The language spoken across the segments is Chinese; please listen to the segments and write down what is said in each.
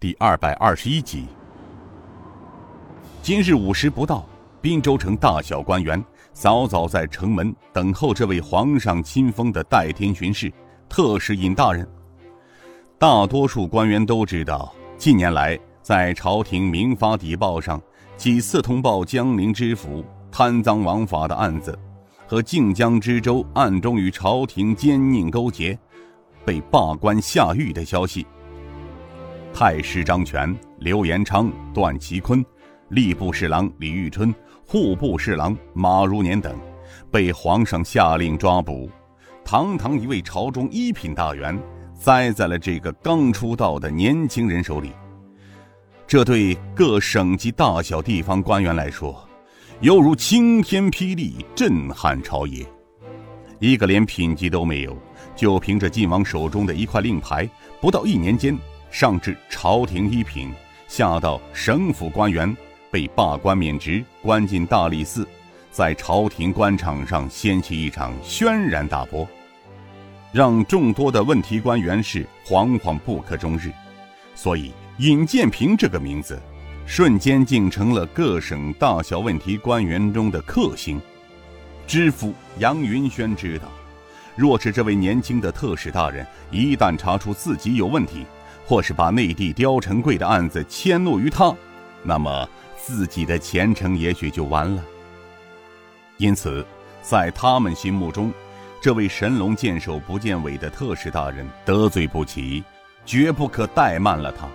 第二百二十一集。今日午时不到，滨州城大小官员早早在城门等候这位皇上亲封的代天巡视特使尹大人。大多数官员都知道，近年来在朝廷明发底报上几次通报江陵知府贪赃枉法的案子，和靖江知州暗中与朝廷奸佞勾结，被罢官下狱的消息。太师张权、刘延昌、段祺坤、吏部侍郎李玉春、户部侍郎马如年等，被皇上下令抓捕。堂堂一位朝中一品大员，栽在了这个刚出道的年轻人手里。这对各省级大小地方官员来说，犹如晴天霹雳，震撼朝野。一个连品级都没有，就凭着晋王手中的一块令牌，不到一年间。上至朝廷一品，下到省府官员，被罢官免职，关进大理寺，在朝廷官场上掀起一场轩然大波，让众多的问题官员是惶惶不可终日。所以，尹建平这个名字，瞬间竟成了各省大小问题官员中的克星。知府杨云轩知道，若是这位年轻的特使大人一旦查出自己有问题，或是把内地刁成贵的案子迁怒于他，那么自己的前程也许就完了。因此，在他们心目中，这位神龙见首不见尾的特使大人得罪不起，绝不可怠慢了他。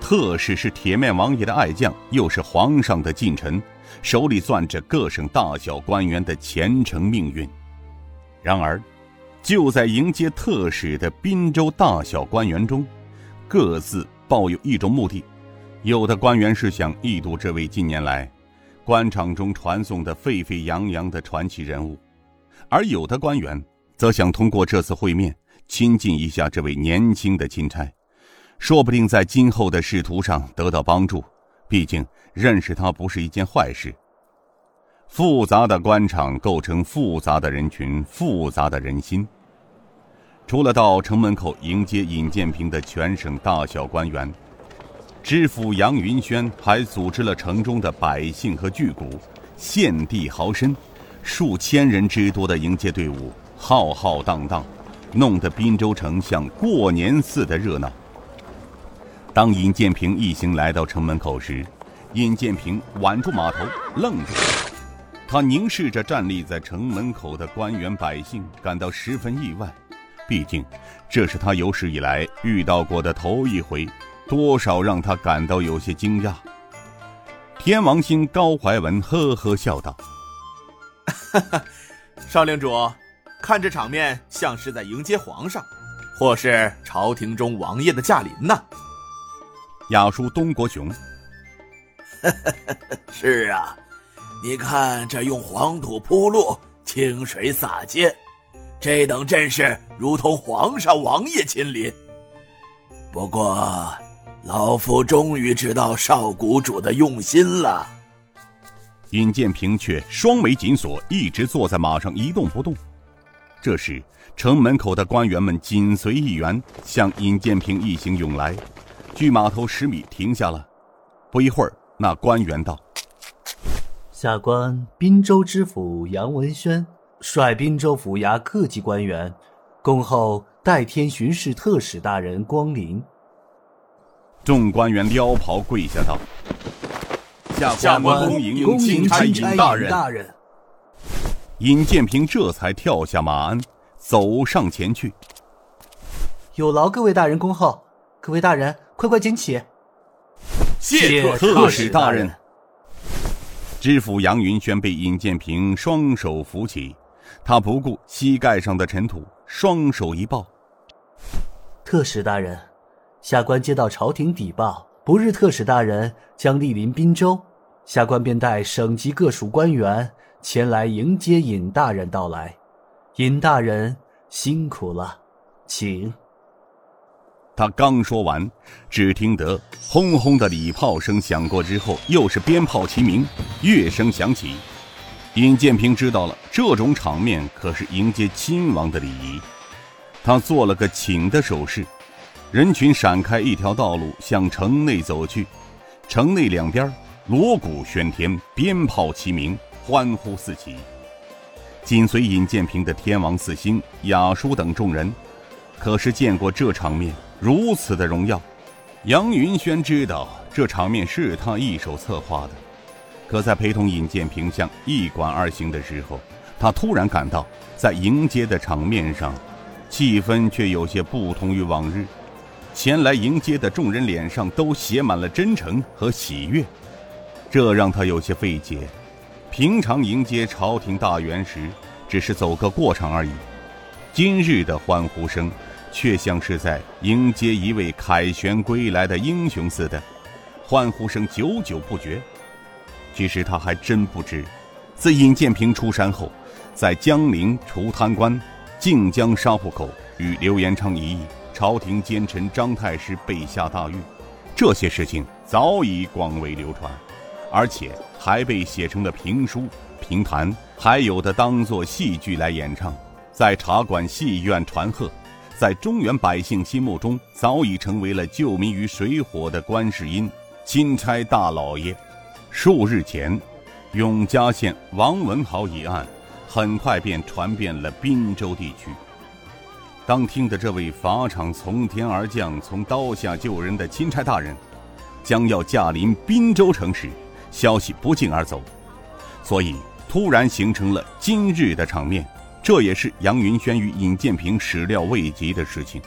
特使是铁面王爷的爱将，又是皇上的近臣，手里攥着各省大小官员的前程命运。然而，就在迎接特使的滨州大小官员中，各自抱有一种目的，有的官员是想一睹这位近年来官场中传颂的沸沸扬扬的传奇人物，而有的官员则想通过这次会面亲近一下这位年轻的钦差，说不定在今后的仕途上得到帮助。毕竟认识他不是一件坏事。复杂的官场构成复杂的人群，复杂的人心。除了到城门口迎接尹建平的全省大小官员，知府杨云轩还组织了城中的百姓和巨贾，献地豪绅，数千人之多的迎接队伍浩浩荡荡，弄得滨州城像过年似的热闹。当尹建平一行来到城门口时，尹建平挽住马头，愣住了，他凝视着站立在城门口的官员百姓，感到十分意外。毕竟，这是他有史以来遇到过的头一回，多少让他感到有些惊讶。天王星高怀文呵呵笑道：“哈哈，少令主，看这场面像是在迎接皇上，或是朝廷中王爷的驾临呢。”雅叔东国雄：“是啊，你看这用黄土铺路，清水洒街。”这等阵势如同皇上王爷亲临。不过，老夫终于知道少谷主的用心了。尹建平却双眉紧锁，一直坐在马上一动不动。这时，城门口的官员们紧随一员向尹建平一行涌来，距码头十米停下了。不一会儿，那官员道：“下官滨州知府杨文轩。”率滨州府衙各级官员，恭候代天巡视特使大人光临。众官员撩袍跪下道：“下官恭迎钦差尹大人。”尹建平这才跳下马鞍，走上前去。有劳各位大人恭候，各位大人快快请起。谢特使大人。知府杨云轩被尹建平双手扶起。他不顾膝盖上的尘土，双手一抱。特使大人，下官接到朝廷邸报，不日特使大人将莅临滨州，下官便带省级各属官员前来迎接尹大人到来。尹大人辛苦了，请。他刚说完，只听得轰轰的礼炮声响过之后，又是鞭炮齐鸣，乐声响起。尹建平知道了，这种场面可是迎接亲王的礼仪。他做了个请的手势，人群闪开一条道路，向城内走去。城内两边，锣鼓喧天，鞭炮齐鸣，欢呼四起。紧随尹建平的天王四星、雅叔等众人，可是见过这场面如此的荣耀。杨云轩知道这场面是他一手策划的，可在陪同尹建平向驿馆而行的时候，他突然感到，在迎接的场面上，气氛却有些不同于往日。前来迎接的众人脸上都写满了真诚和喜悦，这让他有些费解。平常迎接朝廷大员时，只是走个过场而已。今日的欢呼声，却像是在迎接一位凯旋归来的英雄似的，欢呼声久久不绝。其实他还真不知，自尹建平出山后，在江陵除贪官、靖江沙浦口与刘延昌一役，朝廷奸臣张太师被下大狱，这些事情早已广为流传。而且还被写成了评书、评弹，还有的当作戏剧来演唱，在茶馆、戏院传贺，在中原百姓心目中早已成为了救民于水火的观世音、钦差大老爷。数日前，永嘉县王文豪一案，很快便传遍了滨州地区。当听的这位法场从天而降、从刀下救人的钦差大人，将要驾临滨州城时，消息不胫而走，所以突然形成了今日的场面，这也是杨云轩与尹建平始料未及的事情。